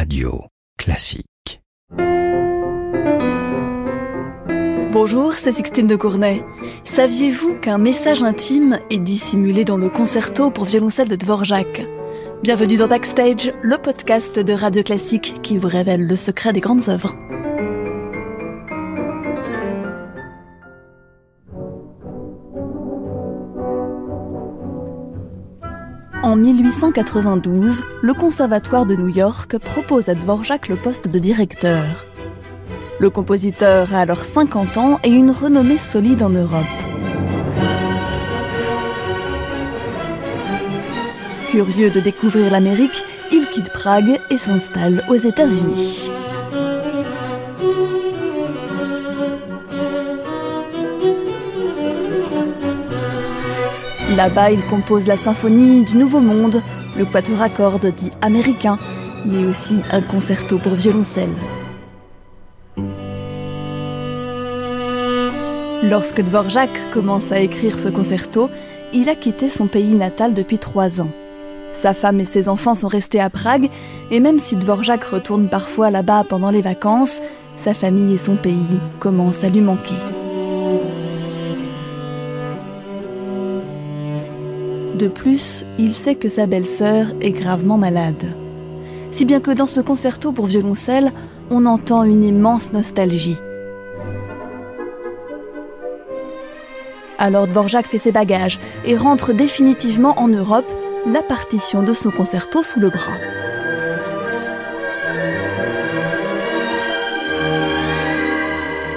Radio Classique. Bonjour, c'est Sixtine de Cournay. Saviez-vous qu'un message intime est dissimulé dans le concerto pour violoncelle de Dvorak? Bienvenue dans Backstage, le podcast de Radio Classique qui vous révèle le secret des grandes œuvres. En 1892, le Conservatoire de New York propose à Dvorak le poste de directeur. Le compositeur a alors 50 ans et une renommée solide en Europe. Curieux de découvrir l'Amérique, il quitte Prague et s'installe aux États-Unis. Là-bas, il compose la symphonie du Nouveau Monde, le quatuor à cordes dit américain, mais aussi un concerto pour violoncelle. Lorsque Dvorak commence à écrire ce concerto, il a quitté son pays natal depuis trois ans. Sa femme et ses enfants sont restés à Prague, et même si Dvorak retourne parfois là-bas pendant les vacances, sa famille et son pays commencent à lui manquer. De plus, il sait que sa belle-sœur est gravement malade. Si bien que dans ce concerto pour violoncelle, on entend une immense nostalgie. Alors Dvorak fait ses bagages et rentre définitivement en Europe, la partition de son concerto sous le bras.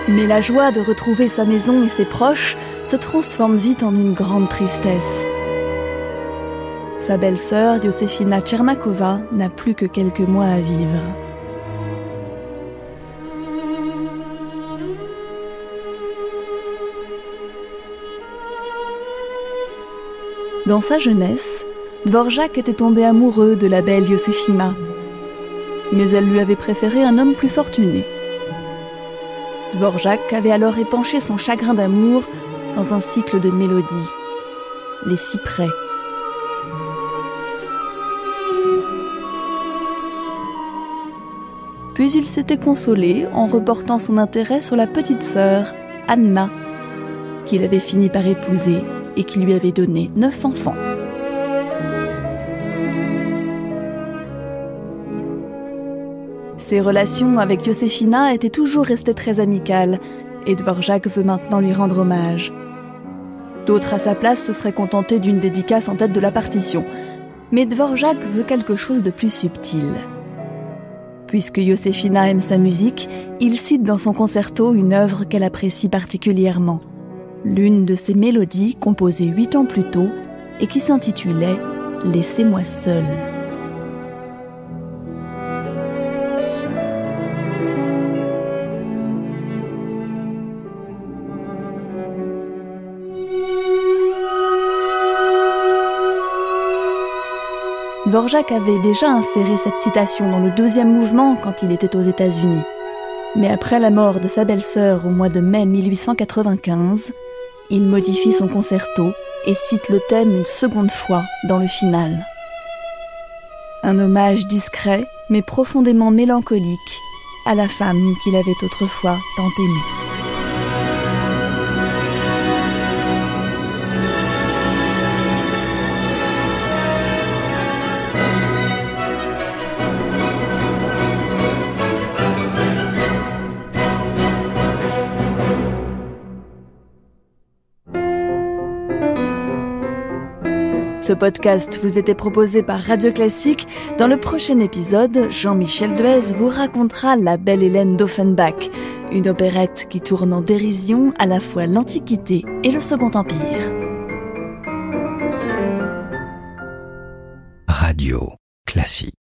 Mais la joie de retrouver sa maison et ses proches se transforme vite en une grande tristesse. Sa belle-sœur, Yosefina Tchermakova, n'a plus que quelques mois à vivre. Dans sa jeunesse, Dvorak était tombé amoureux de la belle Yosefina, mais elle lui avait préféré un homme plus fortuné. Dvorak avait alors épanché son chagrin d'amour dans un cycle de mélodies, les cyprès. Puis il s'était consolé en reportant son intérêt sur la petite sœur, Anna, qu'il avait fini par épouser et qui lui avait donné neuf enfants. Ses relations avec Josefina étaient toujours restées très amicales, et Dvorak veut maintenant lui rendre hommage. D'autres à sa place se seraient contentés d'une dédicace en tête de la partition, mais Dvorak veut quelque chose de plus subtil. Puisque Josefina aime sa musique, il cite dans son concerto une œuvre qu'elle apprécie particulièrement. L'une de ses mélodies composée huit ans plus tôt et qui s'intitulait Laissez-moi seul. Dvorak avait déjà inséré cette citation dans le deuxième mouvement quand il était aux États-Unis. Mais après la mort de sa belle-sœur au mois de mai 1895, il modifie son concerto et cite le thème une seconde fois dans le final. Un hommage discret mais profondément mélancolique à la femme qu'il avait autrefois tant aimée. Ce podcast vous était proposé par Radio Classique. Dans le prochain épisode, Jean-Michel Duez vous racontera La Belle Hélène d'Offenbach, une opérette qui tourne en dérision à la fois l'Antiquité et le Second Empire. Radio Classique.